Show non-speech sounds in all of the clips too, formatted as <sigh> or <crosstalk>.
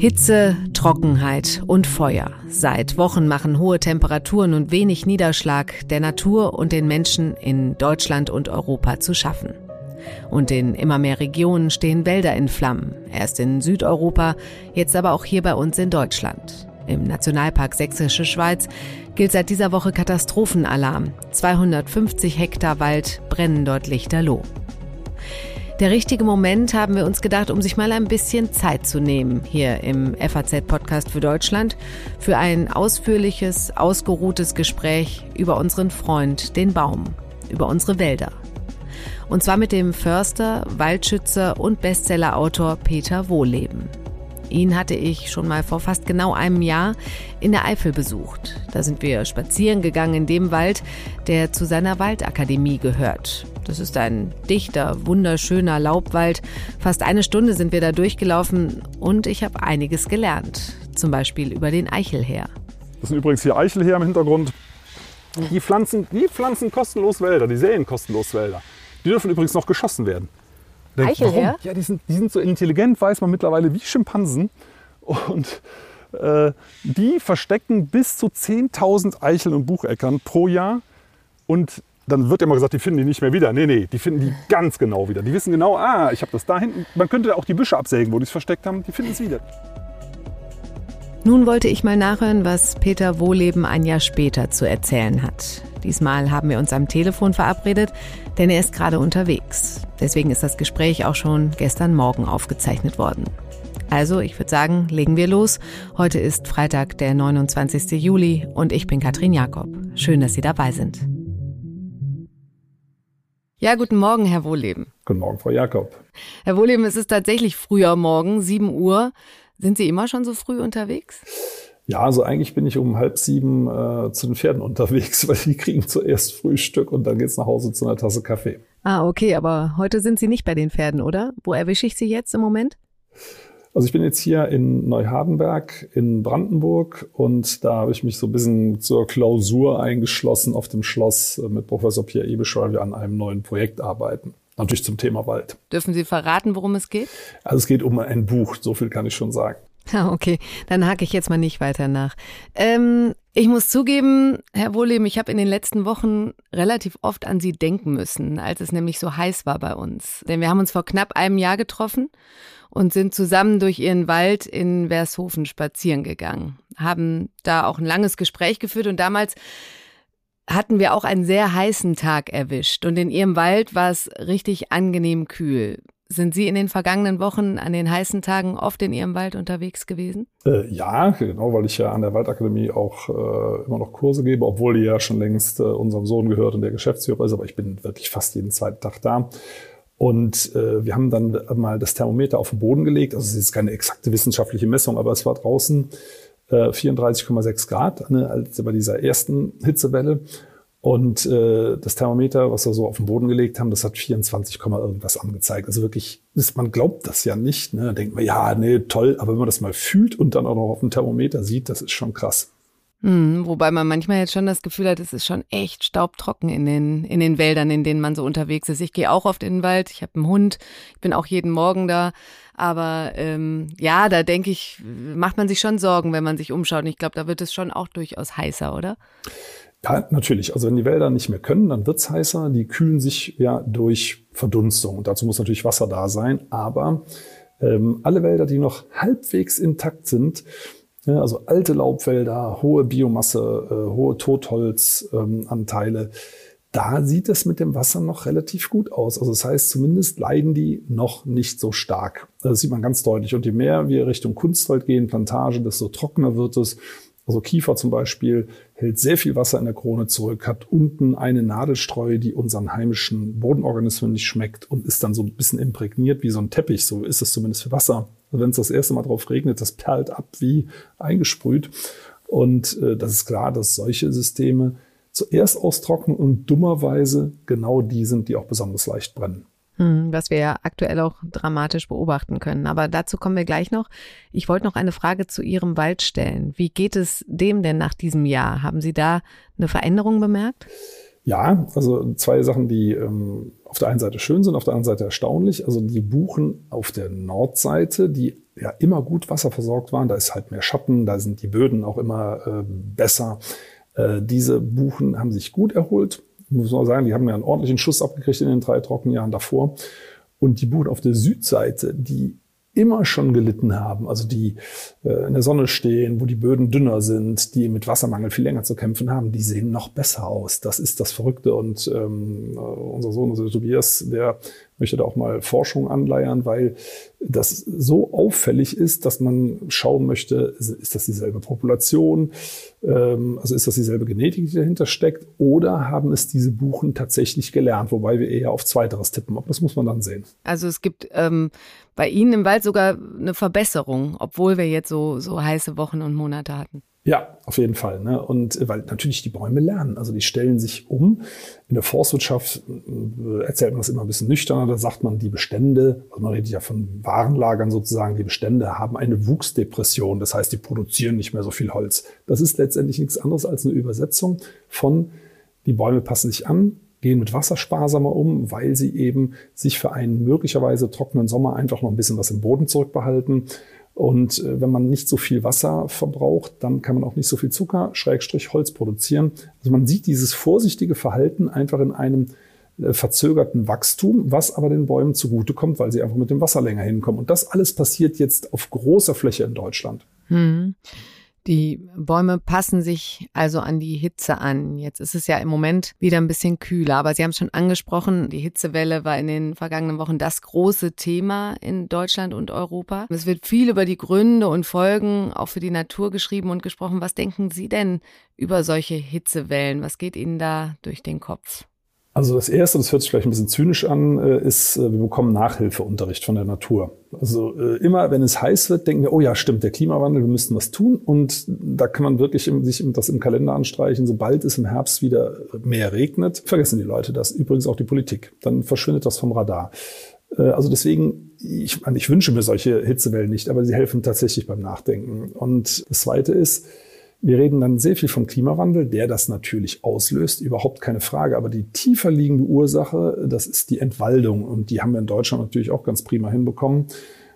Hitze, Trockenheit und Feuer. Seit Wochen machen hohe Temperaturen und wenig Niederschlag der Natur und den Menschen in Deutschland und Europa zu schaffen. Und in immer mehr Regionen stehen Wälder in Flammen. Erst in Südeuropa, jetzt aber auch hier bei uns in Deutschland. Im Nationalpark Sächsische Schweiz gilt seit dieser Woche Katastrophenalarm. 250 Hektar Wald brennen dort lichterloh. Der richtige Moment, haben wir uns gedacht, um sich mal ein bisschen Zeit zu nehmen, hier im FAZ-Podcast für Deutschland, für ein ausführliches, ausgeruhtes Gespräch über unseren Freund, den Baum, über unsere Wälder. Und zwar mit dem Förster, Waldschützer und Bestsellerautor Peter Wohleben. Ihn hatte ich schon mal vor fast genau einem Jahr in der Eifel besucht. Da sind wir spazieren gegangen in dem Wald, der zu seiner Waldakademie gehört. Das ist ein dichter, wunderschöner Laubwald. Fast eine Stunde sind wir da durchgelaufen und ich habe einiges gelernt. Zum Beispiel über den Eichelheer. Das sind übrigens hier Eichelheer im Hintergrund. Die pflanzen, die pflanzen kostenlos Wälder, die säen kostenlos Wälder. Die dürfen übrigens noch geschossen werden. Eichelheer? Ja, die sind, die sind so intelligent, weiß man mittlerweile, wie Schimpansen. Und äh, die verstecken bis zu 10.000 Eicheln und Bucheckern pro Jahr. Und dann wird immer gesagt, die finden die nicht mehr wieder. Nee, nee, die finden die ganz genau wieder. Die wissen genau, ah, ich habe das da hinten. Man könnte auch die Büsche absägen, wo die es versteckt haben. Die finden es wieder. Nun wollte ich mal nachhören, was Peter Wohleben ein Jahr später zu erzählen hat. Diesmal haben wir uns am Telefon verabredet, denn er ist gerade unterwegs. Deswegen ist das Gespräch auch schon gestern Morgen aufgezeichnet worden. Also, ich würde sagen, legen wir los. Heute ist Freitag, der 29. Juli und ich bin Katrin Jakob. Schön, dass Sie dabei sind. Ja, guten Morgen, Herr Wohleben. Guten Morgen, Frau Jakob. Herr Wohleben, es ist tatsächlich früher Morgen, 7 Uhr. Sind Sie immer schon so früh unterwegs? Ja, also eigentlich bin ich um halb sieben äh, zu den Pferden <laughs> unterwegs, weil die kriegen zuerst Frühstück und dann geht's nach Hause zu einer Tasse Kaffee. Ah, okay, aber heute sind Sie nicht bei den Pferden, oder? Wo erwische ich Sie jetzt im Moment? Also ich bin jetzt hier in Neuhardenberg in Brandenburg und da habe ich mich so ein bisschen zur Klausur eingeschlossen auf dem Schloss äh, mit Professor Pierre Ebisch, weil wir an einem neuen Projekt arbeiten. Natürlich zum Thema Wald. Dürfen Sie verraten, worum es geht? Also es geht um ein Buch, so viel kann ich schon sagen. <laughs> Ah, okay, dann hake ich jetzt mal nicht weiter nach. Ähm, ich muss zugeben, Herr Wohleben, ich habe in den letzten Wochen relativ oft an Sie denken müssen, als es nämlich so heiß war bei uns. Denn wir haben uns vor knapp einem Jahr getroffen und sind zusammen durch Ihren Wald in Vershofen spazieren gegangen. Haben da auch ein langes Gespräch geführt und damals hatten wir auch einen sehr heißen Tag erwischt. Und in Ihrem Wald war es richtig angenehm kühl. Sind Sie in den vergangenen Wochen an den heißen Tagen oft in Ihrem Wald unterwegs gewesen? Äh, ja, genau, weil ich ja an der Waldakademie auch äh, immer noch Kurse gebe, obwohl die ja schon längst äh, unserem Sohn gehört und der Geschäftsführer ist, aber ich bin wirklich fast jeden zweiten Tag da. Und äh, wir haben dann mal das Thermometer auf den Boden gelegt. Also es ist keine exakte wissenschaftliche Messung, aber es war draußen 34,6 Grad ne, als bei dieser ersten Hitzewelle. Und äh, das Thermometer, was wir so auf den Boden gelegt haben, das hat 24, irgendwas angezeigt. Also wirklich, ist, man glaubt das ja nicht. Ne? Da denkt man, ja, nee, toll, aber wenn man das mal fühlt und dann auch noch auf dem Thermometer sieht, das ist schon krass. Hm, wobei man manchmal jetzt schon das Gefühl hat, es ist schon echt staubtrocken in den, in den Wäldern, in denen man so unterwegs ist. Ich gehe auch oft in den Wald, ich habe einen Hund, ich bin auch jeden Morgen da. Aber ähm, ja, da denke ich, macht man sich schon Sorgen, wenn man sich umschaut. Und ich glaube, da wird es schon auch durchaus heißer, oder? Ja, natürlich. Also wenn die Wälder nicht mehr können, dann wird's heißer. Die kühlen sich ja durch Verdunstung. Und dazu muss natürlich Wasser da sein. Aber ähm, alle Wälder, die noch halbwegs intakt sind, ja, also alte Laubwälder, hohe Biomasse, äh, hohe Totholzanteile, ähm, da sieht es mit dem Wasser noch relativ gut aus. Also das heißt, zumindest leiden die noch nicht so stark. Das sieht man ganz deutlich. Und je mehr wir Richtung Kunstwald gehen, Plantage, desto trockener wird es. Also Kiefer zum Beispiel hält sehr viel Wasser in der Krone zurück, hat unten eine Nadelstreu, die unseren heimischen Bodenorganismen nicht schmeckt und ist dann so ein bisschen imprägniert wie so ein Teppich. So ist es zumindest für Wasser. Also wenn es das erste Mal drauf regnet, das perlt ab wie eingesprüht. Und äh, das ist klar, dass solche Systeme zuerst austrocknen und dummerweise genau die sind, die auch besonders leicht brennen. Hm, was wir ja aktuell auch dramatisch beobachten können. Aber dazu kommen wir gleich noch. Ich wollte noch eine Frage zu Ihrem Wald stellen. Wie geht es dem denn nach diesem Jahr? Haben Sie da eine Veränderung bemerkt? Ja, also zwei Sachen, die ähm, auf der einen Seite schön sind, auf der anderen Seite erstaunlich. Also die Buchen auf der Nordseite, die ja immer gut wasserversorgt waren, da ist halt mehr Schatten, da sind die Böden auch immer äh, besser. Äh, diese Buchen haben sich gut erholt. Muss man sagen, die haben ja einen ordentlichen Schuss abgekriegt in den drei Trockenjahren davor. Und die Buchen auf der Südseite, die immer schon gelitten haben, also die äh, in der Sonne stehen, wo die Böden dünner sind, die mit Wassermangel viel länger zu kämpfen haben, die sehen noch besser aus. Das ist das Verrückte. Und ähm, unser Sohn, also Tobias, der möchte da auch mal Forschung anleiern, weil das so auffällig ist, dass man schauen möchte, ist das dieselbe Population, ähm, also ist das dieselbe Genetik, die dahinter steckt, oder haben es diese Buchen tatsächlich gelernt, wobei wir eher auf Zweiteres tippen. Das muss man dann sehen. Also es gibt ähm, bei Ihnen im Wald sogar eine Verbesserung, obwohl wir jetzt so, so heiße Wochen und Monate hatten. Ja, auf jeden Fall. Ne? Und äh, weil natürlich die Bäume lernen. Also die stellen sich um. In der Forstwirtschaft äh, erzählt man das immer ein bisschen nüchterner. Da sagt man, die Bestände, also man redet ja von Warenlagern sozusagen, die Bestände haben eine Wuchsdepression. Das heißt, die produzieren nicht mehr so viel Holz. Das ist letztendlich nichts anderes als eine Übersetzung von, die Bäume passen sich an, gehen mit Wasser sparsamer um, weil sie eben sich für einen möglicherweise trockenen Sommer einfach noch ein bisschen was im Boden zurückbehalten und äh, wenn man nicht so viel Wasser verbraucht, dann kann man auch nicht so viel Zucker, Schrägstrich Holz produzieren. Also man sieht dieses vorsichtige Verhalten einfach in einem äh, verzögerten Wachstum, was aber den Bäumen zugutekommt, weil sie einfach mit dem Wasser länger hinkommen. Und das alles passiert jetzt auf großer Fläche in Deutschland. Hm. Die Bäume passen sich also an die Hitze an. Jetzt ist es ja im Moment wieder ein bisschen kühler, aber Sie haben es schon angesprochen, die Hitzewelle war in den vergangenen Wochen das große Thema in Deutschland und Europa. Es wird viel über die Gründe und Folgen auch für die Natur geschrieben und gesprochen. Was denken Sie denn über solche Hitzewellen? Was geht Ihnen da durch den Kopf? Also das Erste, das hört sich vielleicht ein bisschen zynisch an, äh, ist, äh, wir bekommen Nachhilfeunterricht von der Natur. Also äh, immer, wenn es heiß wird, denken wir, oh ja, stimmt, der Klimawandel, wir müssten was tun. Und da kann man wirklich sich das im Kalender anstreichen. Sobald es im Herbst wieder mehr regnet, vergessen die Leute das. Übrigens auch die Politik. Dann verschwindet das vom Radar. Also deswegen, ich, ich wünsche mir solche Hitzewellen nicht, aber sie helfen tatsächlich beim Nachdenken. Und das Zweite ist, wir reden dann sehr viel vom Klimawandel, der das natürlich auslöst, überhaupt keine Frage. Aber die tiefer liegende Ursache, das ist die Entwaldung. Und die haben wir in Deutschland natürlich auch ganz prima hinbekommen.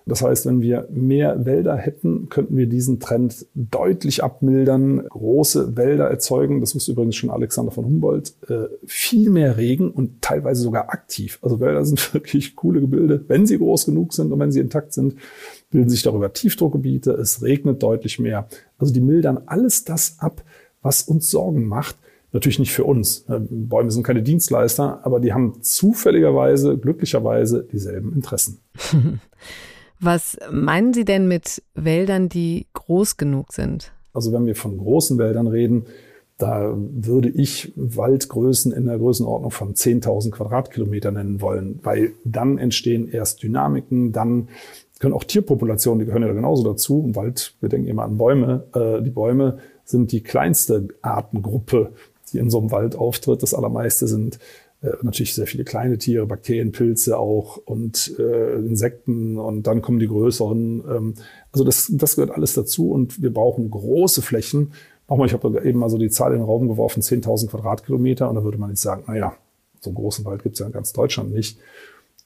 Das heißt, wenn wir mehr Wälder hätten, könnten wir diesen Trend deutlich abmildern, große Wälder erzeugen. Das wusste übrigens schon Alexander von Humboldt. Äh, viel mehr Regen und teilweise sogar aktiv. Also Wälder sind <laughs> wirklich coole Gebilde, wenn sie groß genug sind und wenn sie intakt sind bilden sich darüber Tiefdruckgebiete, es regnet deutlich mehr. Also die mildern alles das ab, was uns Sorgen macht. Natürlich nicht für uns. Äh, Bäume sind keine Dienstleister, aber die haben zufälligerweise, glücklicherweise dieselben Interessen. <laughs> Was meinen Sie denn mit Wäldern, die groß genug sind? Also wenn wir von großen Wäldern reden, da würde ich Waldgrößen in der Größenordnung von 10.000 Quadratkilometer nennen wollen, weil dann entstehen erst Dynamiken, dann können auch Tierpopulationen, die gehören ja genauso dazu. Im Wald, wir denken immer an Bäume. Äh, die Bäume sind die kleinste Artengruppe, die in so einem Wald auftritt. Das allermeiste sind natürlich sehr viele kleine Tiere, Bakterien, Pilze auch und äh, Insekten und dann kommen die größeren. Ähm, also das, das gehört alles dazu und wir brauchen große Flächen. Nochmal, ich habe eben mal so die Zahl in den Raum geworfen, 10.000 Quadratkilometer und da würde man jetzt sagen, naja, so einen großen Wald gibt es ja in ganz Deutschland nicht.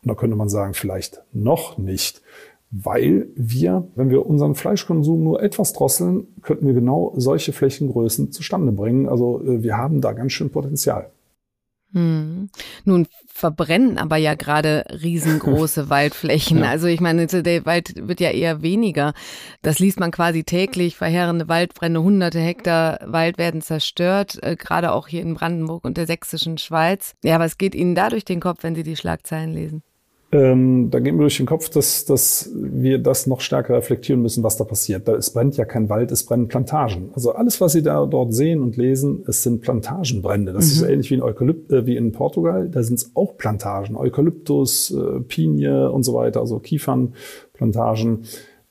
Und da könnte man sagen, vielleicht noch nicht weil wir, wenn wir unseren Fleischkonsum nur etwas drosseln, könnten wir genau solche Flächengrößen zustande bringen. Also äh, wir haben da ganz schön Potenzial. Hm. Nun verbrennen aber ja gerade riesengroße <laughs> Waldflächen. Ja. Also ich meine, der Wald wird ja eher weniger. Das liest man quasi täglich. Verheerende Waldbrände, hunderte Hektar Wald werden zerstört, äh, gerade auch hier in Brandenburg und der sächsischen Schweiz. Ja, was geht Ihnen da durch den Kopf, wenn Sie die Schlagzeilen lesen? Ähm, da geht mir durch den Kopf, dass, dass wir das noch stärker reflektieren müssen, was da passiert. Da, es brennt ja kein Wald, es brennen Plantagen. Also alles, was Sie da dort sehen und lesen, es sind Plantagenbrände. Das mhm. ist so ähnlich wie in, Eukalypt, äh, wie in Portugal. Da sind es auch Plantagen, Eukalyptus, äh, Pinie und so weiter, also Kiefernplantagen.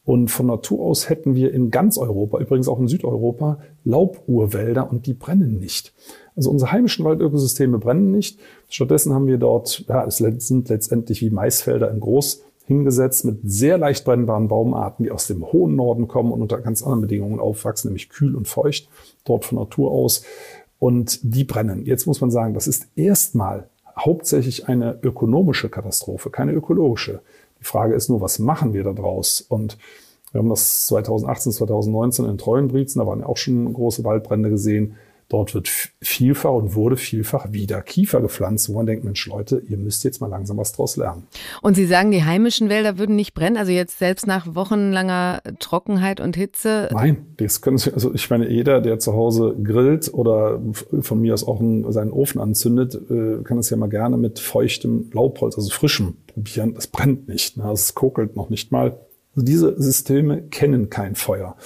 Und von Natur aus hätten wir in ganz Europa, übrigens auch in Südeuropa, Lauburwälder und die brennen nicht. Also unsere heimischen Waldökosysteme brennen nicht. Stattdessen haben wir dort, ja, es sind letztendlich wie Maisfelder in groß hingesetzt mit sehr leicht brennbaren Baumarten, die aus dem hohen Norden kommen und unter ganz anderen Bedingungen aufwachsen, nämlich kühl und feucht, dort von Natur aus. und die brennen. Jetzt muss man sagen, das ist erstmal hauptsächlich eine ökonomische Katastrophe, keine ökologische. Die Frage ist nur, was machen wir da draus? Und wir haben das 2018, 2019 in Treuenbrietzen, da waren ja auch schon große Waldbrände gesehen. Dort wird vielfach und wurde vielfach wieder Kiefer gepflanzt, wo man denkt, Mensch Leute, ihr müsst jetzt mal langsam was draus lernen. Und Sie sagen, die heimischen Wälder würden nicht brennen, also jetzt selbst nach wochenlanger Trockenheit und Hitze? Nein, das können Sie, also ich meine, jeder, der zu Hause grillt oder von mir aus auch einen, seinen Ofen anzündet, äh, kann es ja mal gerne mit feuchtem Laubholz, also frischem probieren. Das brennt nicht, ne? es kokelt noch nicht mal. Also diese Systeme kennen kein Feuer.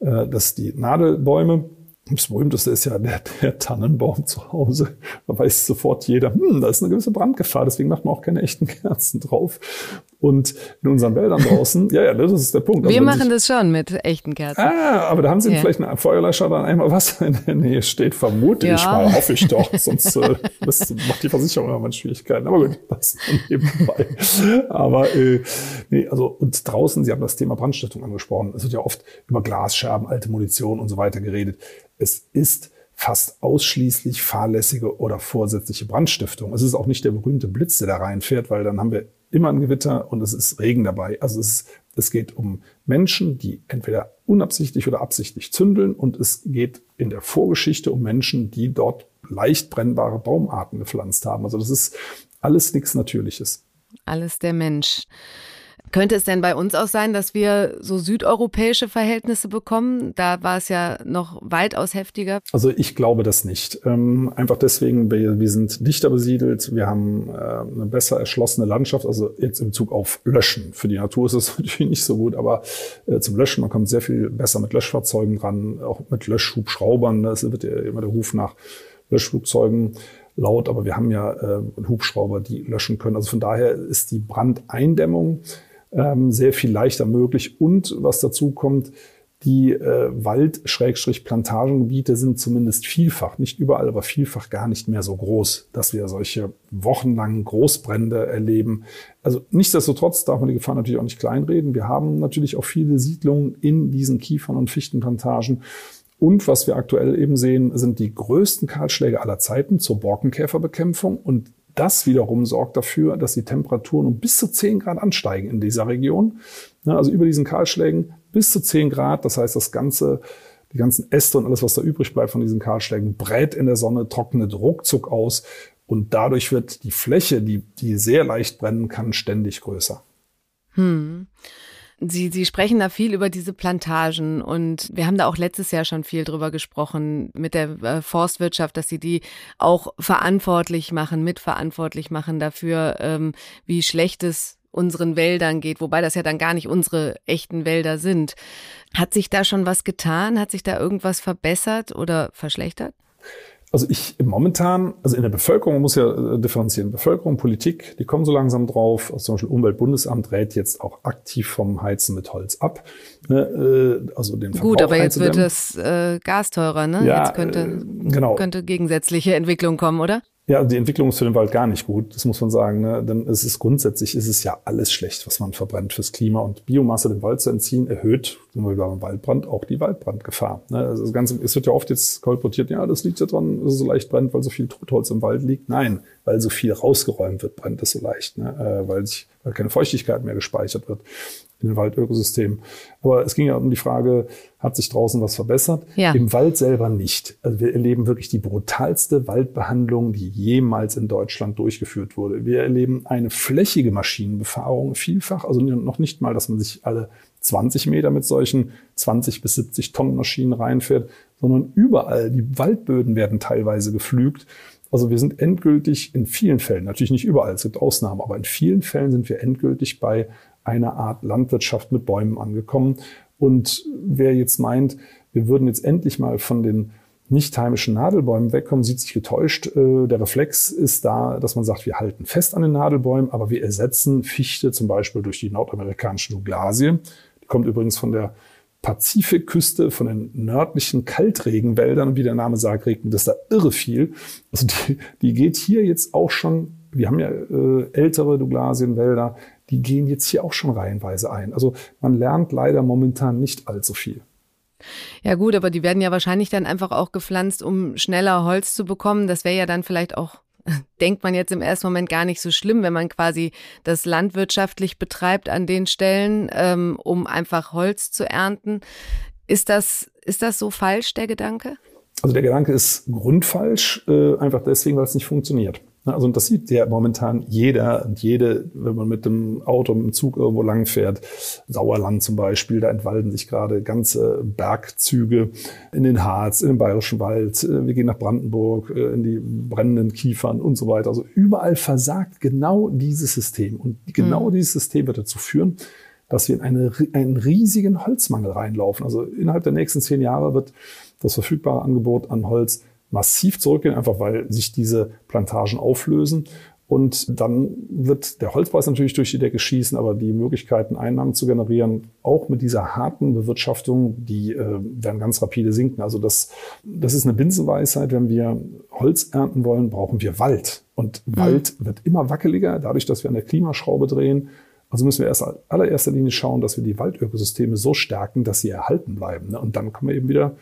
Äh, dass die Nadelbäume das berühmteste ist ja der, der Tannenbaum zu Hause. Da weiß sofort jeder, hm, da ist eine gewisse Brandgefahr, deswegen macht man auch keine echten Kerzen drauf. Und in unseren Wäldern draußen, <laughs> ja, ja, das ist der Punkt. Wir also machen sich, das schon mit echten Kerzen. Ah, aber da haben Sie ja. vielleicht einen Feuerlöscher dann einmal was in der Nähe steht, vermute ja. ich mal, hoffe ich doch. <laughs> Sonst äh, das macht die Versicherung immer Schwierigkeiten. Aber gut, das <laughs> nebenbei. Aber äh, nee, also und draußen, Sie haben das Thema Brandstiftung angesprochen. Es wird ja oft über Glasscherben, alte Munition und so weiter geredet. Es ist fast ausschließlich fahrlässige oder vorsätzliche Brandstiftung. Es ist auch nicht der berühmte Blitz, der da reinfährt, weil dann haben wir immer ein Gewitter und es ist Regen dabei. Also es, es geht um Menschen, die entweder unabsichtlich oder absichtlich zündeln und es geht in der Vorgeschichte um Menschen, die dort leicht brennbare Baumarten gepflanzt haben. Also das ist alles nichts Natürliches. Alles der Mensch. Könnte es denn bei uns auch sein, dass wir so südeuropäische Verhältnisse bekommen? Da war es ja noch weitaus heftiger. Also ich glaube das nicht. Ähm, einfach deswegen, wir, wir sind dichter besiedelt, wir haben äh, eine besser erschlossene Landschaft, also jetzt im Zug auf Löschen. Für die Natur ist es <laughs> natürlich nicht so gut, aber äh, zum Löschen, man kommt sehr viel besser mit Löschfahrzeugen ran, auch mit Löschhubschraubern. Es wird ja immer der Ruf nach Löschflugzeugen laut, aber wir haben ja äh, Hubschrauber, die löschen können. Also von daher ist die Brandeindämmung ähm, sehr viel leichter möglich. Und was dazu kommt, die äh, Wald-Plantagengebiete sind zumindest vielfach, nicht überall, aber vielfach gar nicht mehr so groß, dass wir solche wochenlangen Großbrände erleben. Also nichtsdestotrotz darf man die Gefahr natürlich auch nicht kleinreden. Wir haben natürlich auch viele Siedlungen in diesen Kiefern- und Fichtenplantagen. Und was wir aktuell eben sehen, sind die größten Kahlschläge aller Zeiten zur Borkenkäferbekämpfung. Und das wiederum sorgt dafür, dass die Temperaturen um bis zu 10 Grad ansteigen in dieser Region. Also über diesen Kahlschlägen bis zu 10 Grad. Das heißt, das ganze, die ganzen Äste und alles, was da übrig bleibt von diesen Kahlschlägen, brät in der Sonne, trocknet ruckzuck aus. Und dadurch wird die Fläche, die, die sehr leicht brennen kann, ständig größer. Hm. Sie, Sie sprechen da viel über diese Plantagen und wir haben da auch letztes Jahr schon viel drüber gesprochen mit der äh, Forstwirtschaft, dass Sie die auch verantwortlich machen, mitverantwortlich machen dafür, ähm, wie schlecht es unseren Wäldern geht, wobei das ja dann gar nicht unsere echten Wälder sind. Hat sich da schon was getan? Hat sich da irgendwas verbessert oder verschlechtert? Also ich momentan, also in der Bevölkerung, man muss ja äh, differenzieren, Bevölkerung, Politik, die kommen so langsam drauf. Also zum Beispiel Umweltbundesamt rät jetzt auch aktiv vom Heizen mit Holz ab. Ne, äh, also den Verbrauch Gut, aber jetzt wird das äh, Gas teurer, ne? Ja, jetzt könnte, äh, genau. könnte gegensätzliche Entwicklung kommen, oder? Ja, die Entwicklung ist für den Wald gar nicht gut, das muss man sagen. Ne? Denn es ist grundsätzlich ist es ja alles schlecht, was man verbrennt fürs Klima. Und Biomasse dem Wald zu entziehen, erhöht, sind wir beim Waldbrand, auch die Waldbrandgefahr. Ne? Also das Ganze, es wird ja oft jetzt kolportiert, ja, das liegt ja dran, dass es so leicht brennt, weil so viel Totholz im Wald liegt. Nein, weil so viel rausgeräumt wird, brennt es so leicht, ne? äh, weil, sich, weil keine Feuchtigkeit mehr gespeichert wird in den Waldökosystemen. Aber es ging ja um die Frage, hat sich draußen was verbessert? Ja. Im Wald selber nicht. Also wir erleben wirklich die brutalste Waldbehandlung, die jemals in Deutschland durchgeführt wurde. Wir erleben eine flächige Maschinenbefahrung vielfach, also noch nicht mal, dass man sich alle 20 Meter mit solchen 20 bis 70 Tonnen Maschinen reinfährt, sondern überall. Die Waldböden werden teilweise geflügt. Also wir sind endgültig in vielen Fällen, natürlich nicht überall, es gibt Ausnahmen, aber in vielen Fällen sind wir endgültig bei einer Art Landwirtschaft mit Bäumen angekommen. Und wer jetzt meint, wir würden jetzt endlich mal von den nicht heimischen Nadelbäumen wegkommen, sieht sich getäuscht. Äh, der Reflex ist da, dass man sagt, wir halten fest an den Nadelbäumen, aber wir ersetzen Fichte zum Beispiel durch die nordamerikanischen Douglasie. Kommt übrigens von der Pazifikküste, von den nördlichen Kaltregenwäldern, wie der Name sagt, regnet das da irre viel. Also die, die geht hier jetzt auch schon, wir haben ja äh, ältere Douglasienwälder, die gehen jetzt hier auch schon reihenweise ein. Also man lernt leider momentan nicht allzu viel. Ja gut, aber die werden ja wahrscheinlich dann einfach auch gepflanzt, um schneller Holz zu bekommen. Das wäre ja dann vielleicht auch, denkt man jetzt im ersten Moment gar nicht so schlimm, wenn man quasi das landwirtschaftlich betreibt an den Stellen, ähm, um einfach Holz zu ernten. Ist das, ist das so falsch, der Gedanke? Also der Gedanke ist grundfalsch, äh, einfach deswegen, weil es nicht funktioniert. Also und das sieht ja momentan jeder und jede, wenn man mit dem Auto, mit dem Zug irgendwo lang fährt. Sauerland zum Beispiel, da entwalden sich gerade ganze Bergzüge in den Harz, in den Bayerischen Wald. Äh, wir gehen nach Brandenburg, äh, in die brennenden Kiefern und so weiter. Also überall versagt genau dieses System. Und genau mhm. dieses System wird dazu führen, dass wir in eine, einen riesigen Holzmangel reinlaufen. Also innerhalb der nächsten zehn Jahre wird das verfügbare Angebot an Holz massiv zurückgehen, einfach weil sich diese Plantagen auflösen. Und dann wird der Holzpreis natürlich durch die Decke schießen, aber die Möglichkeiten, Einnahmen zu generieren, auch mit dieser harten Bewirtschaftung, die äh, werden ganz rapide sinken. Also das, das ist eine Binsenweisheit. Wenn wir Holz ernten wollen, brauchen wir Wald. Und mhm. Wald wird immer wackeliger, dadurch, dass wir an der Klimaschraube drehen. Also müssen wir erst allererster Linie schauen, dass wir die Waldökosysteme so stärken, dass sie erhalten bleiben. Ne? Und dann kommen wir eben wieder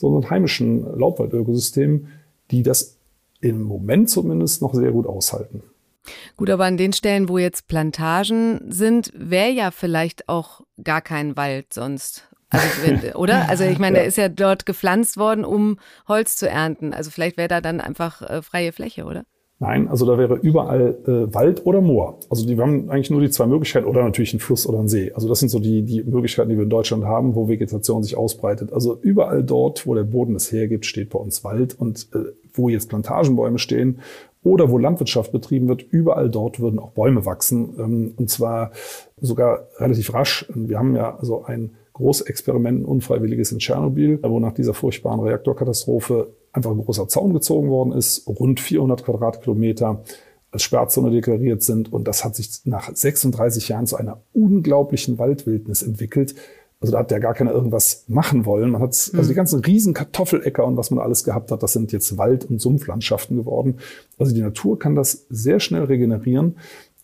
sondern heimischen Laubwaldökosystemen, die das im Moment zumindest noch sehr gut aushalten. Gut, aber an den Stellen, wo jetzt Plantagen sind, wäre ja vielleicht auch gar kein Wald sonst. Also, <laughs> oder? Also ich meine, ja. der ist ja dort gepflanzt worden, um Holz zu ernten. Also vielleicht wäre da dann einfach äh, freie Fläche, oder? Nein, also da wäre überall äh, Wald oder Moor. Also die, wir haben eigentlich nur die zwei Möglichkeiten oder natürlich ein Fluss oder ein See. Also das sind so die, die Möglichkeiten, die wir in Deutschland haben, wo Vegetation sich ausbreitet. Also überall dort, wo der Boden es hergibt, steht bei uns Wald und äh, wo jetzt Plantagenbäume stehen oder wo Landwirtschaft betrieben wird, überall dort würden auch Bäume wachsen ähm, und zwar sogar relativ rasch. Wir haben ja so ein Großexperiment, ein unfreiwilliges in Tschernobyl, wo nach dieser furchtbaren Reaktorkatastrophe einfach ein großer Zaun gezogen worden ist, rund 400 Quadratkilometer als Sperrzone deklariert sind. Und das hat sich nach 36 Jahren zu einer unglaublichen Waldwildnis entwickelt. Also da hat ja gar keiner irgendwas machen wollen. Man hat also die mhm. ganzen riesen Kartoffeläcker und was man alles gehabt hat, das sind jetzt Wald- und Sumpflandschaften geworden. Also die Natur kann das sehr schnell regenerieren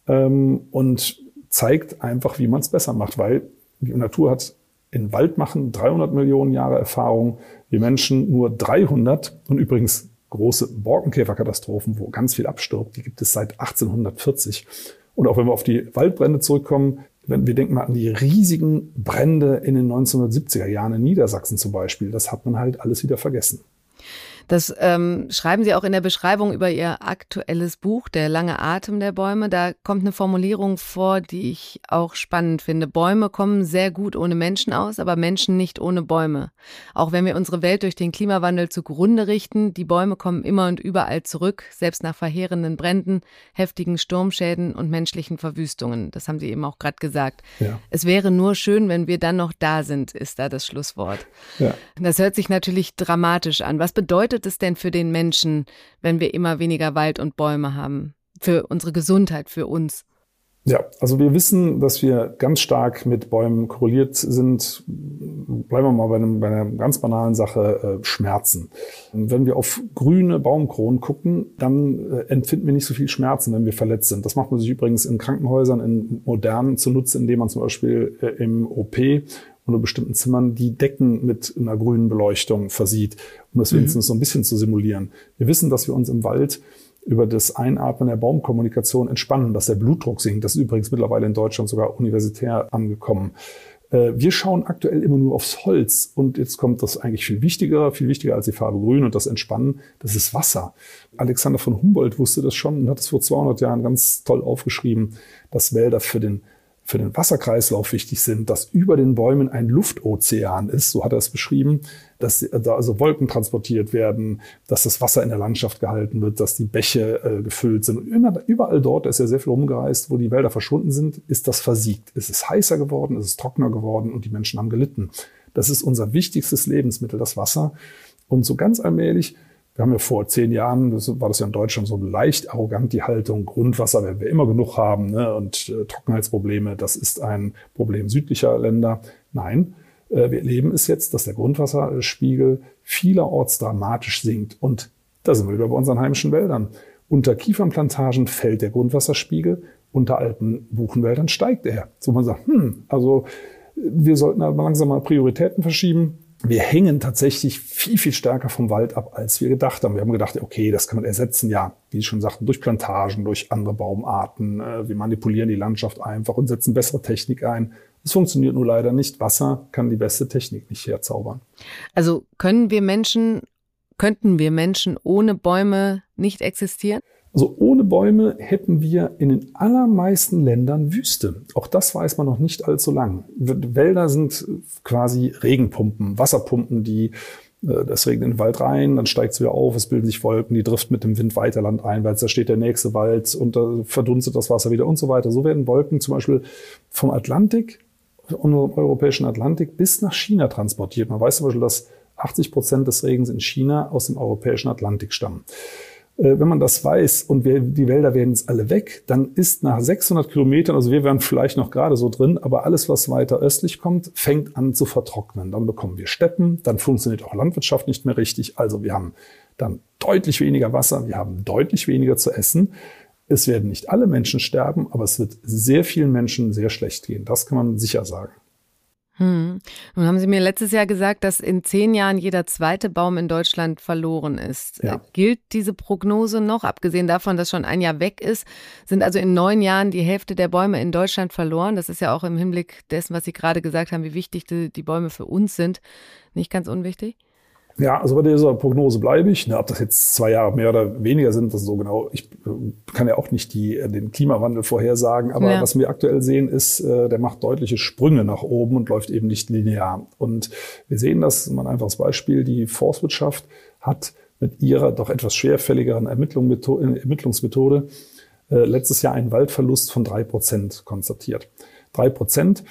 ähm, und zeigt einfach, wie man es besser macht, weil die Natur hat in Wald machen 300 Millionen Jahre Erfahrung, wir Menschen nur 300 und übrigens große Borkenkäferkatastrophen, wo ganz viel abstirbt, die gibt es seit 1840. Und auch wenn wir auf die Waldbrände zurückkommen, wenn wir denken mal an die riesigen Brände in den 1970er Jahren in Niedersachsen zum Beispiel, das hat man halt alles wieder vergessen. Das ähm, schreiben Sie auch in der Beschreibung über Ihr aktuelles Buch, Der lange Atem der Bäume. Da kommt eine Formulierung vor, die ich auch spannend finde. Bäume kommen sehr gut ohne Menschen aus, aber Menschen nicht ohne Bäume. Auch wenn wir unsere Welt durch den Klimawandel zugrunde richten, die Bäume kommen immer und überall zurück, selbst nach verheerenden Bränden, heftigen Sturmschäden und menschlichen Verwüstungen. Das haben Sie eben auch gerade gesagt. Ja. Es wäre nur schön, wenn wir dann noch da sind, ist da das Schlusswort. Ja. Das hört sich natürlich dramatisch an. Was bedeutet bedeutet es denn für den Menschen, wenn wir immer weniger Wald und Bäume haben? Für unsere Gesundheit, für uns? Ja, also wir wissen, dass wir ganz stark mit Bäumen korreliert sind. Bleiben wir mal bei, einem, bei einer ganz banalen Sache, äh, Schmerzen. Wenn wir auf grüne Baumkronen gucken, dann äh, empfinden wir nicht so viel Schmerzen, wenn wir verletzt sind. Das macht man sich übrigens in Krankenhäusern, in modernen zunutze, indem man zum Beispiel äh, im OP unter bestimmten Zimmern die Decken mit einer grünen Beleuchtung versieht, um das mhm. wenigstens so ein bisschen zu simulieren. Wir wissen, dass wir uns im Wald über das Einatmen der Baumkommunikation entspannen, dass der Blutdruck sinkt. Das ist übrigens mittlerweile in Deutschland sogar universitär angekommen. Äh, wir schauen aktuell immer nur aufs Holz und jetzt kommt das eigentlich viel wichtiger, viel wichtiger als die Farbe Grün und das Entspannen, das ist Wasser. Alexander von Humboldt wusste das schon und hat es vor 200 Jahren ganz toll aufgeschrieben, dass Wälder für den für den Wasserkreislauf wichtig sind, dass über den Bäumen ein Luftozean ist, so hat er es beschrieben, dass da also Wolken transportiert werden, dass das Wasser in der Landschaft gehalten wird, dass die Bäche äh, gefüllt sind. Und immer, überall dort, ist ja sehr viel rumgereist, wo die Wälder verschwunden sind, ist das versiegt. Es ist heißer geworden, es ist trockener geworden und die Menschen haben gelitten. Das ist unser wichtigstes Lebensmittel, das Wasser. Und so ganz allmählich wir haben ja vor zehn Jahren, das war das ja in Deutschland so leicht arrogant, die Haltung, Grundwasser werden wir immer genug haben ne, und äh, Trockenheitsprobleme, das ist ein Problem südlicher Länder. Nein, äh, wir erleben es jetzt, dass der Grundwasserspiegel vielerorts dramatisch sinkt. Und da sind wir wieder bei unseren heimischen Wäldern. Unter Kiefernplantagen fällt der Grundwasserspiegel, unter alten Buchenwäldern steigt er. So man sagt, hm, also wir sollten aber langsam mal Prioritäten verschieben wir hängen tatsächlich viel, viel stärker vom Wald ab, als wir gedacht haben. Wir haben gedacht, okay, das kann man ersetzen, ja, wie Sie schon sagten, durch Plantagen, durch andere Baumarten. Äh, wir manipulieren die Landschaft einfach und setzen bessere Technik ein. Es funktioniert nur leider nicht. Wasser kann die beste Technik nicht herzaubern. Also können wir Menschen, könnten wir Menschen ohne Bäume nicht existieren? Also ohne Bäume hätten wir in den allermeisten Ländern Wüste. Auch das weiß man noch nicht allzu lang. Wälder sind quasi Regenpumpen, Wasserpumpen, die äh, das regnet in den Wald rein, dann steigt es wieder auf, es bilden sich Wolken, die driften mit dem Wind weiter landeinwärts, da steht der nächste Wald und da verdunstet das Wasser wieder und so weiter. So werden Wolken zum Beispiel vom Atlantik, unserem europäischen Atlantik, bis nach China transportiert. Man weiß zum Beispiel, dass 80 Prozent des Regens in China aus dem europäischen Atlantik stammen. Äh, wenn man das weiß und wir, die Wälder werden jetzt alle weg, dann ist nach 600 Kilometern, also wir wären vielleicht noch gerade so drin, aber alles, was weiter östlich kommt, fängt an zu vertrocknen. Dann bekommen wir Steppen, dann funktioniert auch Landwirtschaft nicht mehr richtig. Also wir haben dann deutlich weniger Wasser, wir haben deutlich weniger zu essen. Es werden nicht alle Menschen sterben, aber es wird sehr vielen Menschen sehr schlecht gehen. Das kann man sicher sagen. Hm. Nun haben Sie mir letztes Jahr gesagt, dass in zehn Jahren jeder zweite Baum in Deutschland verloren ist. Ja. Äh, gilt diese Prognose noch? Abgesehen davon, dass schon ein Jahr weg ist, sind also in neun Jahren die Hälfte der Bäume in Deutschland verloren. Das ist ja auch im Hinblick dessen, was Sie gerade gesagt haben, wie wichtig die, die Bäume für uns sind, nicht ganz unwichtig. Ja, also bei dieser Prognose bleibe ich. Ne, ob das jetzt zwei Jahre mehr oder weniger sind, das ist so genau. Ich äh, kann ja auch nicht die, äh, den Klimawandel vorhersagen, aber ja. was wir aktuell sehen, ist, äh, der macht deutliche Sprünge nach oben und läuft eben nicht linear. Und wir sehen das, mal ein einfaches Beispiel, die Forstwirtschaft hat mit ihrer doch etwas schwerfälligeren Ermittlungsmethode letztes Jahr einen Waldverlust von drei Prozent konstatiert. Drei Prozent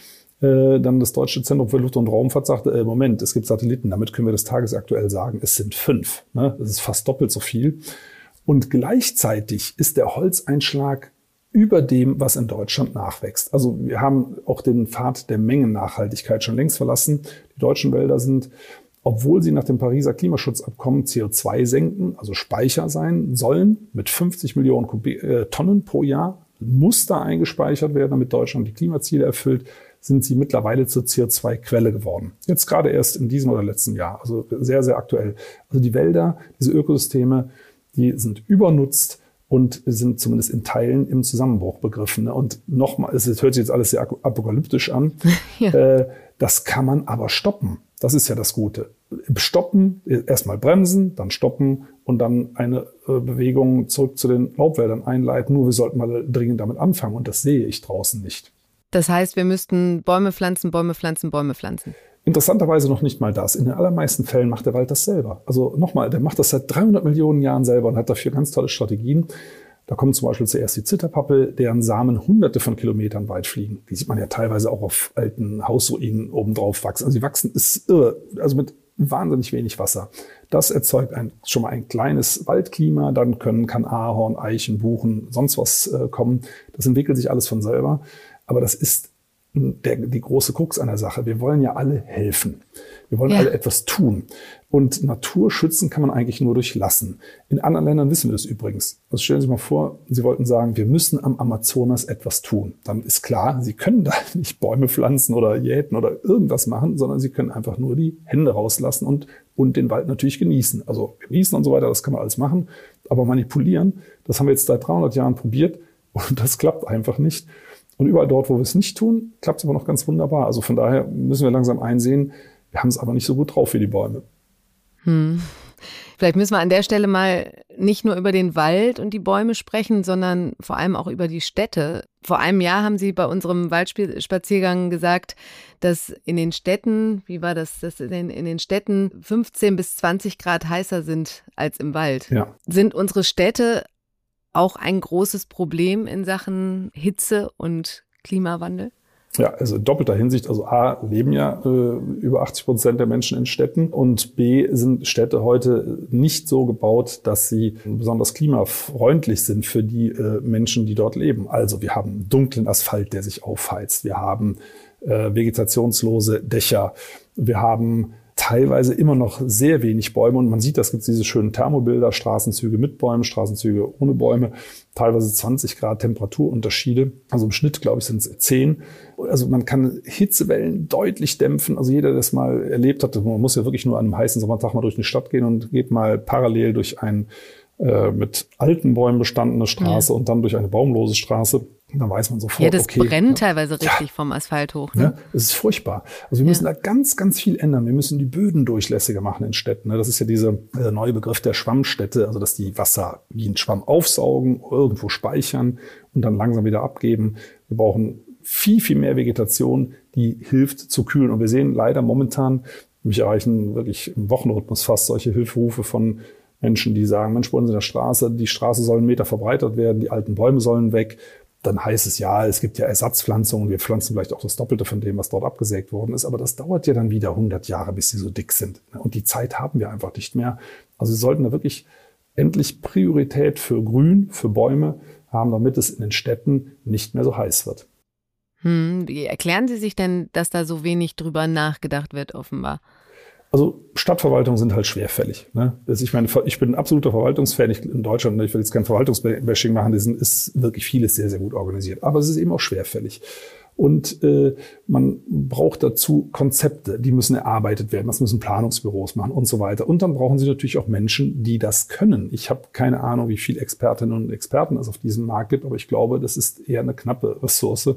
äh, dann das Deutsche Zentrum für Luft- und Raumfahrt sagte, äh, Moment, es gibt Satelliten, damit können wir das tagesaktuell sagen, es sind fünf. Ne? Das ist fast doppelt so viel. Und gleichzeitig ist der Holzeinschlag über dem, was in Deutschland nachwächst. Also wir haben auch den Pfad der Mengennachhaltigkeit schon längst verlassen. Die deutschen Wälder sind, obwohl sie nach dem Pariser Klimaschutzabkommen CO2 senken, also Speicher sein sollen, mit 50 Millionen äh, Tonnen pro Jahr, muss da eingespeichert werden, damit Deutschland die Klimaziele erfüllt sind sie mittlerweile zur CO2-Quelle geworden. Jetzt gerade erst in diesem oder letzten Jahr, also sehr, sehr aktuell. Also die Wälder, diese Ökosysteme, die sind übernutzt und sind zumindest in Teilen im Zusammenbruch begriffen. Und nochmal, es hört sich jetzt alles sehr apokalyptisch an. <laughs> ja. Äh, das kann man aber stoppen. Das ist ja das Gute. Stoppen, erstmal bremsen, dann stoppen und dann eine äh, Bewegung zurück zu den Laubwäldern einleiten. Nur wir sollten mal dringend damit anfangen und das sehe ich draußen nicht. Das heißt, wir müssten Bäume pflanzen, Bäume pflanzen, Bäume pflanzen. Interessanterweise noch nicht mal das. In den allermeisten Fällen macht der Wald das selber. Also nochmal, der macht das seit 300 Millionen Jahren selber und hat dafür ganz tolle Strategien. Da kommt zum Beispiel zuerst die Zitterpappel, deren Samen hunderte von Kilometern weit fliegen. Die sieht man ja teilweise auch auf alten Hausruinen obendrauf wachsen. Also sie wachsen, ist irre. Also mit wahnsinnig wenig Wasser. Das erzeugt ein, schon mal ein kleines Waldklima. Dann können, kann Ahorn, Eichen, Buchen, sonst was äh, kommen. Das entwickelt sich alles von selber. Aber das ist der, die große Krux an der Sache. Wir wollen ja alle helfen. Wir wollen ja. alle etwas tun. Und Natur schützen kann man eigentlich nur durch Lassen. In anderen Ländern wissen wir das übrigens. Also stellen Sie sich mal vor, Sie wollten sagen, wir müssen am Amazonas etwas tun. Dann ist klar, Sie können da <laughs> nicht Bäume pflanzen oder jäten oder irgendwas machen, sondern Sie können einfach nur die Hände rauslassen und, und den Wald natürlich genießen. Also genießen und so weiter, das kann man alles machen. Aber manipulieren, das haben wir jetzt seit 300 Jahren probiert und <laughs> das klappt einfach nicht. Und überall dort, wo wir es nicht tun, klappt es aber noch ganz wunderbar. Also von daher müssen wir langsam einsehen, wir haben es aber nicht so gut drauf wie die Bäume. Hm. Vielleicht müssen wir an der Stelle mal nicht nur über den Wald und die Bäume sprechen, sondern vor allem auch über die Städte. Vor einem Jahr haben Sie bei unserem Waldspaziergang gesagt, dass in den Städten, wie war das, dass in den, in den Städten 15 bis 20 Grad heißer sind als im Wald. Ja. Sind unsere Städte auch ein großes Problem in Sachen Hitze und Klimawandel? Ja, also in doppelter Hinsicht. Also A, leben ja äh, über 80 Prozent der Menschen in Städten und B, sind Städte heute nicht so gebaut, dass sie besonders klimafreundlich sind für die äh, Menschen, die dort leben. Also wir haben dunklen Asphalt, der sich aufheizt. Wir haben äh, vegetationslose Dächer. Wir haben teilweise immer noch sehr wenig Bäume und man sieht, das gibt diese schönen Thermobilder, Straßenzüge mit Bäumen, Straßenzüge ohne Bäume, teilweise 20 Grad Temperaturunterschiede. Also im Schnitt, glaube ich, sind es 10. Also man kann Hitzewellen deutlich dämpfen. Also jeder, der das mal erlebt hat, man muss ja wirklich nur an einem heißen Sommertag mal durch eine Stadt gehen und geht mal parallel durch ein äh, mit alten Bäumen bestandene Straße ja. und dann durch eine baumlose Straße dann weiß man sofort, Ja, das okay, brennt ja, teilweise richtig ja, vom Asphalt hoch. Ne? Ja, es ist furchtbar. Also wir müssen da ganz, ganz viel ändern. Wir müssen die Böden durchlässiger machen in Städten. Ne? Das ist ja dieser neue Begriff der Schwammstädte, also dass die Wasser wie ein Schwamm aufsaugen, irgendwo speichern und dann langsam wieder abgeben. Wir brauchen viel, viel mehr Vegetation, die hilft zu kühlen. Und wir sehen leider momentan, mich erreichen wirklich im Wochenrhythmus fast solche Hilferufe von Menschen, die sagen, Mensch, bei uns in der Straße, die Straße soll einen Meter verbreitert werden, die alten Bäume sollen weg dann heißt es ja, es gibt ja Ersatzpflanzungen, wir pflanzen vielleicht auch das Doppelte von dem, was dort abgesägt worden ist, aber das dauert ja dann wieder 100 Jahre, bis sie so dick sind. Und die Zeit haben wir einfach nicht mehr. Also sie sollten da wirklich endlich Priorität für Grün, für Bäume haben, damit es in den Städten nicht mehr so heiß wird. Hm, wie erklären Sie sich denn, dass da so wenig drüber nachgedacht wird, offenbar? Also Stadtverwaltungen sind halt schwerfällig. Ne? Also ich meine, ich bin ein absoluter Verwaltungsfan. Ich, in Deutschland, ich will jetzt kein Verwaltungsbashing machen, das ist wirklich vieles sehr, sehr gut organisiert. Aber es ist eben auch schwerfällig. Und äh, man braucht dazu Konzepte, die müssen erarbeitet werden, das müssen Planungsbüros machen und so weiter. Und dann brauchen Sie natürlich auch Menschen, die das können. Ich habe keine Ahnung, wie viele Expertinnen und Experten es auf diesem Markt gibt, aber ich glaube, das ist eher eine knappe Ressource.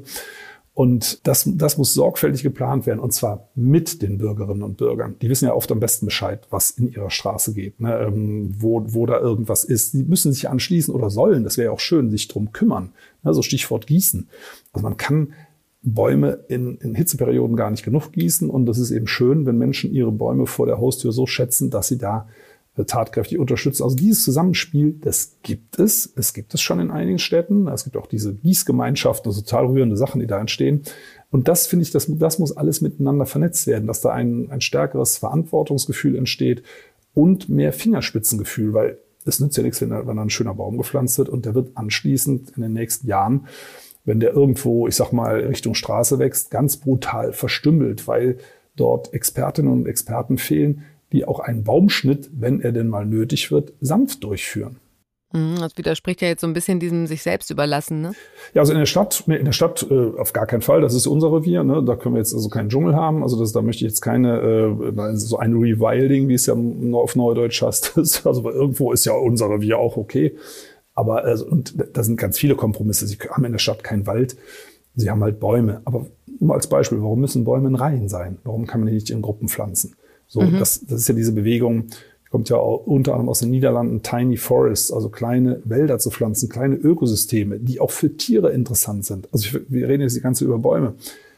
Und das, das muss sorgfältig geplant werden, und zwar mit den Bürgerinnen und Bürgern. Die wissen ja oft am besten Bescheid, was in ihrer Straße geht, ne? ähm, wo, wo da irgendwas ist. Die müssen sich anschließen oder sollen, das wäre ja auch schön, sich drum kümmern. Also Stichwort Gießen. Also man kann Bäume in, in Hitzeperioden gar nicht genug gießen. Und das ist eben schön, wenn Menschen ihre Bäume vor der Haustür so schätzen, dass sie da tatkräftig unterstützen. Also dieses Zusammenspiel, das gibt es. Es gibt es schon in einigen Städten. Es gibt auch diese Gießgemeinschaften, also total rührende Sachen, die da entstehen. Und das finde ich, das, das muss alles miteinander vernetzt werden, dass da ein, ein stärkeres Verantwortungsgefühl entsteht und mehr Fingerspitzengefühl, weil es nützt ja nichts, wenn, wenn da ein schöner Baum gepflanzt wird und der wird anschließend in den nächsten Jahren, wenn der irgendwo, ich sag mal, Richtung Straße wächst, ganz brutal verstümmelt, weil dort Expertinnen und Experten fehlen, die auch einen Baumschnitt, wenn er denn mal nötig wird, sanft durchführen. Mhm, das widerspricht ja jetzt so ein bisschen diesem sich selbst überlassen, ne? Ja, also in der Stadt, in der Stadt äh, auf gar keinen Fall. Das ist unser Revier. Ne? Da können wir jetzt also keinen Dschungel haben. Also das, da möchte ich jetzt keine äh, so ein Rewilding, wie es ja auf Neudeutsch heißt. <laughs> also irgendwo ist ja unser Revier auch okay. Aber also, und da sind ganz viele Kompromisse. Sie haben in der Stadt keinen Wald. Sie haben halt Bäume. Aber nur als Beispiel, warum müssen Bäume in Reihen sein? Warum kann man die nicht in Gruppen pflanzen? So, mhm. das, das ist ja diese Bewegung, kommt ja auch unter anderem aus den Niederlanden, Tiny Forests, also kleine Wälder zu pflanzen, kleine Ökosysteme, die auch für Tiere interessant sind. Also wir reden jetzt die ganze über Bäume.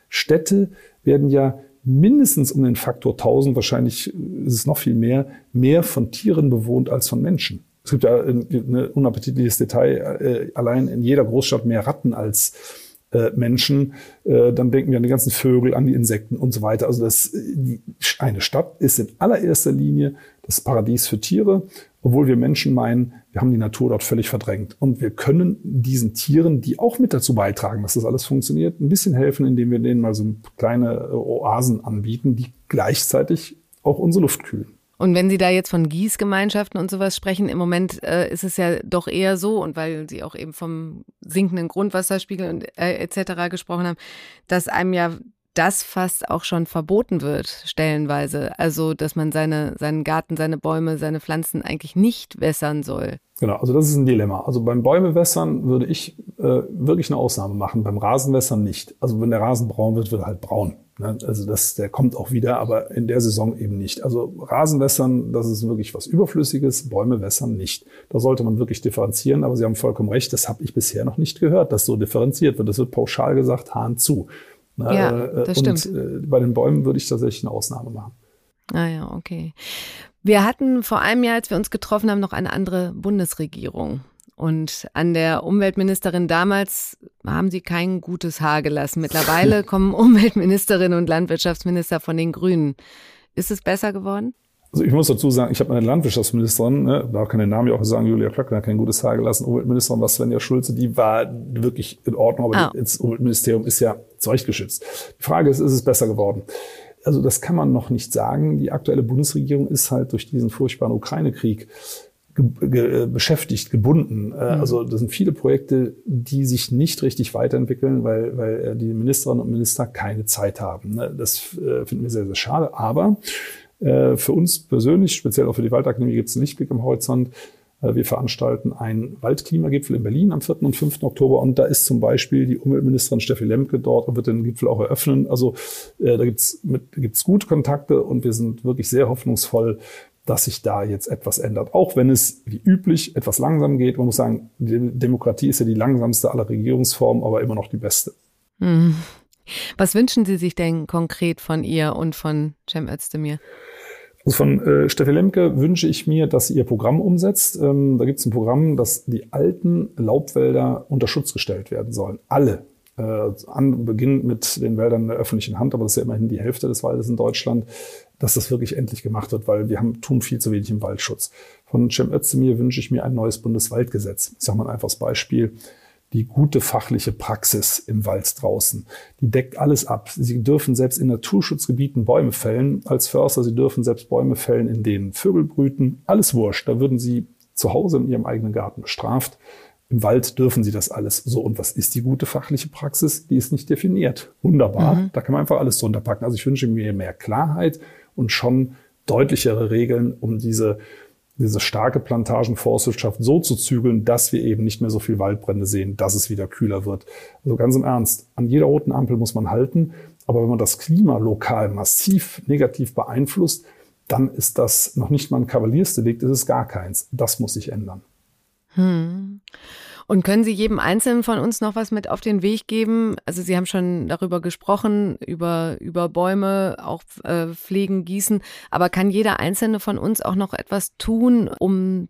Städte werden ja mindestens um den Faktor 1000, wahrscheinlich ist es noch viel mehr, mehr von Tieren bewohnt als von Menschen. Es gibt ja ein unappetitliches Detail, äh, allein in jeder Großstadt mehr Ratten als äh, Menschen, äh, dann denken wir an die ganzen Vögel, an die Insekten und so weiter. Also das, die, eine Stadt ist in allererster Linie das Paradies für Tiere, obwohl wir Menschen meinen, wir haben die Natur dort völlig verdrängt. Und wir können diesen Tieren, die auch mit dazu beitragen, dass das alles funktioniert, ein bisschen helfen, indem wir denen mal so kleine Oasen anbieten, die gleichzeitig auch unsere Luft kühlen. Und wenn Sie da jetzt von Gießgemeinschaften und sowas sprechen, im Moment äh, ist es ja doch eher so, und weil Sie auch eben vom sinkenden Grundwasserspiegel und äh, etc. gesprochen haben, dass einem ja das fast auch schon verboten wird, stellenweise. Also, dass man seine, seinen Garten, seine Bäume, seine Pflanzen eigentlich nicht wässern soll. Genau, also das ist ein Dilemma. Also beim Bäumewässern würde ich äh, wirklich eine Ausnahme machen, beim Rasenwässern nicht. Also wenn der Rasen braun wird, wird er halt braun. Ne? Also das, der kommt auch wieder, aber in der Saison eben nicht. Also Rasenwässern, das ist wirklich was Überflüssiges, Bäume wässern nicht. Da sollte man wirklich differenzieren, aber Sie haben vollkommen recht, das habe ich bisher noch nicht gehört, dass so differenziert wird. Das wird pauschal gesagt, Hahn zu. Ne? Ja, äh, das Und stimmt. Äh, bei den Bäumen würde ich tatsächlich eine Ausnahme machen. Ah ja, okay. Wir hatten vor einem Jahr, als wir uns getroffen haben, noch eine andere Bundesregierung. Und an der Umweltministerin damals haben sie kein gutes Haar gelassen. Mittlerweile <laughs> kommen Umweltministerin und Landwirtschaftsminister von den Grünen. Ist es besser geworden? Also ich muss dazu sagen, ich habe eine Landwirtschaftsministerin, ne, da kann der Name ja auch sagen, Julia Klöckner hat kein gutes Haar gelassen. Umweltministerin war Svenja Schulze, die war wirklich in Ordnung, aber oh. das Umweltministerium ist ja zurechtgeschützt. Die Frage ist, ist es besser geworden? also das kann man noch nicht sagen. Die aktuelle Bundesregierung ist halt durch diesen furchtbaren Ukraine-Krieg ge ge beschäftigt, gebunden. Äh, mhm. Also das sind viele Projekte, die sich nicht richtig weiterentwickeln, weil, weil äh, die Ministerinnen und Minister keine Zeit haben. Ne? Das äh, finden wir sehr, sehr schade. Aber für uns persönlich, speziell auch für die Waldakademie, gibt es einen Lichtblick am Horizont. Wir veranstalten einen Waldklimagipfel in Berlin am 4. und 5. Oktober und da ist zum Beispiel die Umweltministerin Steffi Lemke dort und wird den Gipfel auch eröffnen. Also äh, da gibt's mit, gibt's gute Kontakte und wir sind wirklich sehr hoffnungsvoll, dass sich da jetzt etwas ändert. Auch wenn es wie üblich etwas langsam geht. Man muss sagen, die Demokratie ist ja die langsamste aller Regierungsformen, aber immer noch die beste. Hm. Was wünschen Sie sich denn konkret von ihr und von Cem Özdemir? Also von äh, Steffi Lemke wünsche ich mir, dass sie ihr Programm umsetzt. Ähm, da gibt es ein Programm, dass die alten Laubwälder unter Schutz gestellt werden sollen. Alle. Äh, an Beginn mit den Wäldern der öffentlichen Hand, aber das ist ja immerhin die Hälfte des Waldes in Deutschland, dass das wirklich endlich gemacht wird, weil wir haben, tun viel zu wenig im Waldschutz. Von Cem Özdemir wünsche ich mir ein neues Bundeswaldgesetz. Ich sage mal ein einfaches Beispiel die gute fachliche Praxis im Wald draußen. Die deckt alles ab. Sie dürfen selbst in Naturschutzgebieten Bäume fällen als Förster. Sie dürfen selbst Bäume fällen, in denen Vögel brüten. Alles wurscht. Da würden Sie zu Hause in Ihrem eigenen Garten bestraft. Im Wald dürfen Sie das alles. So, und was ist die gute fachliche Praxis? Die ist nicht definiert. Wunderbar. Mhm. Da kann man einfach alles drunter packen. Also ich wünsche mir mehr Klarheit und schon deutlichere Regeln, um diese diese starke Plantagenforstwirtschaft so zu zügeln, dass wir eben nicht mehr so viel Waldbrände sehen, dass es wieder kühler wird. Also ganz im Ernst, an jeder roten Ampel muss man halten, aber wenn man das Klima lokal massiv negativ beeinflusst, dann ist das noch nicht mal ein Kavaliersdelikt, ist es gar keins. Das muss sich ändern. Hm. Und können Sie jedem Einzelnen von uns noch was mit auf den Weg geben? Also Sie haben schon darüber gesprochen, über, über Bäume, auch äh, pflegen, gießen. Aber kann jeder Einzelne von uns auch noch etwas tun, um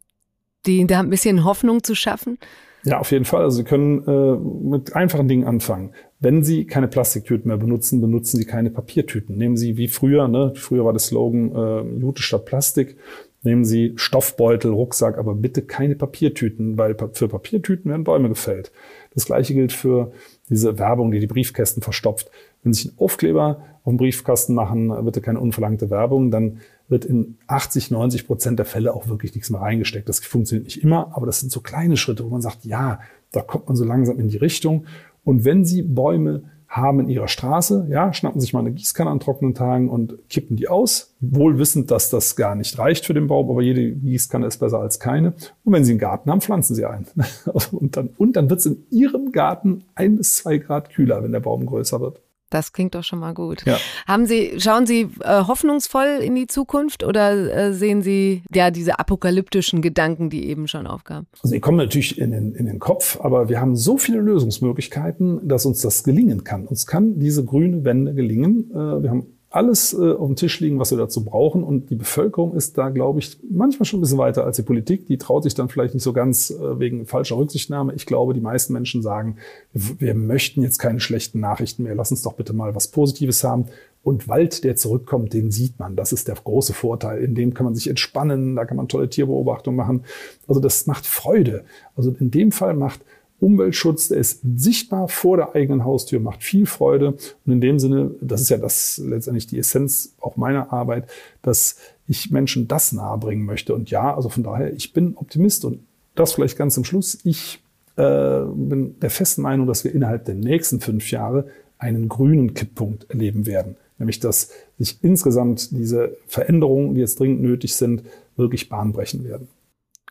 die, da ein bisschen Hoffnung zu schaffen? Ja, auf jeden Fall. Also Sie können äh, mit einfachen Dingen anfangen. Wenn Sie keine Plastiktüten mehr benutzen, benutzen Sie keine Papiertüten. Nehmen Sie wie früher, ne, früher war der Slogan äh, Jute statt Plastik. Nehmen Sie Stoffbeutel, Rucksack, aber bitte keine Papiertüten, weil für Papiertüten werden Bäume gefällt. Das gleiche gilt für diese Werbung, die die Briefkästen verstopft. Wenn Sie einen Aufkleber auf dem Briefkasten machen, bitte keine unverlangte Werbung, dann wird in 80, 90 Prozent der Fälle auch wirklich nichts mehr reingesteckt. Das funktioniert nicht immer, aber das sind so kleine Schritte, wo man sagt, ja, da kommt man so langsam in die Richtung. Und wenn Sie Bäume haben in ihrer Straße, ja, schnappen sich mal eine Gießkanne an trockenen Tagen und kippen die aus, wohl wissend, dass das gar nicht reicht für den Baum, aber jede Gießkanne ist besser als keine. Und wenn sie einen Garten haben, pflanzen sie ein. <laughs> und dann, und dann wird es in ihrem Garten ein bis zwei Grad kühler, wenn der Baum größer wird. Das klingt doch schon mal gut. Ja. Haben Sie, schauen Sie äh, hoffnungsvoll in die Zukunft oder äh, sehen Sie ja diese apokalyptischen Gedanken, die eben schon aufkamen? Also die kommen natürlich in den, in den Kopf, aber wir haben so viele Lösungsmöglichkeiten, dass uns das gelingen kann. Uns kann diese grüne Wende gelingen. Äh, wir haben alles äh, auf dem Tisch liegen, was wir dazu brauchen. Und die Bevölkerung ist da, glaube ich, manchmal schon ein bisschen weiter als die Politik. Die traut sich dann vielleicht nicht so ganz äh, wegen falscher Rücksichtnahme. Ich glaube, die meisten Menschen sagen, wir möchten jetzt keine schlechten Nachrichten mehr. Lass uns doch bitte mal was Positives haben. Und Wald, der zurückkommt, den sieht man. Das ist der große Vorteil. In dem kann man sich entspannen, da kann man tolle Tierbeobachtungen machen. Also das macht Freude. Also in dem Fall macht Umweltschutz, der ist sichtbar vor der eigenen Haustür, macht viel Freude. Und in dem Sinne, das ist ja das letztendlich die Essenz auch meiner Arbeit, dass ich Menschen das nahebringen möchte. Und ja, also von daher, ich bin Optimist und das vielleicht ganz zum Schluss. Ich äh, bin der festen Meinung, dass wir innerhalb der nächsten fünf Jahre einen grünen Kipppunkt erleben werden. Nämlich, dass sich insgesamt diese Veränderungen, die jetzt dringend nötig sind, wirklich bahnbrechen werden.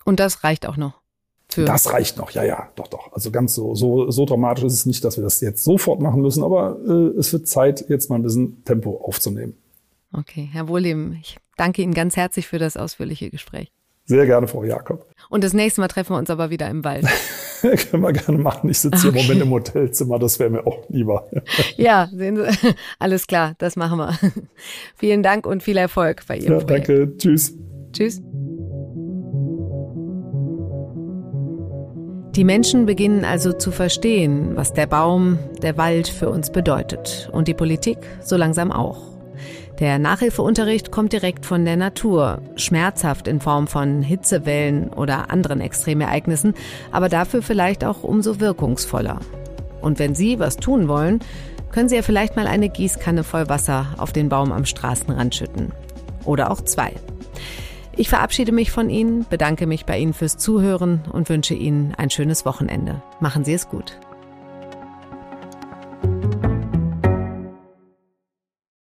Und das reicht auch noch. Für das reicht noch, ja, ja, doch, doch. Also ganz so, so, so dramatisch ist es nicht, dass wir das jetzt sofort machen müssen, aber äh, es wird Zeit, jetzt mal ein bisschen Tempo aufzunehmen. Okay, Herr Wohleben, ich danke Ihnen ganz herzlich für das ausführliche Gespräch. Sehr gerne, Frau Jakob. Und das nächste Mal treffen wir uns aber wieder im Wald. <laughs> Können wir gerne machen. Ich sitze okay. hier im Moment im Hotelzimmer, das wäre mir auch lieber. <laughs> ja, sehen Sie, <laughs> alles klar, das machen wir. Vielen Dank und viel Erfolg bei Ihrem ja, Projekt. Danke, tschüss. Tschüss. Die Menschen beginnen also zu verstehen, was der Baum, der Wald für uns bedeutet und die Politik so langsam auch. Der Nachhilfeunterricht kommt direkt von der Natur, schmerzhaft in Form von Hitzewellen oder anderen Extremereignissen, aber dafür vielleicht auch umso wirkungsvoller. Und wenn Sie was tun wollen, können Sie ja vielleicht mal eine Gießkanne voll Wasser auf den Baum am Straßenrand schütten. Oder auch zwei. Ich verabschiede mich von Ihnen, bedanke mich bei Ihnen fürs Zuhören und wünsche Ihnen ein schönes Wochenende. Machen Sie es gut.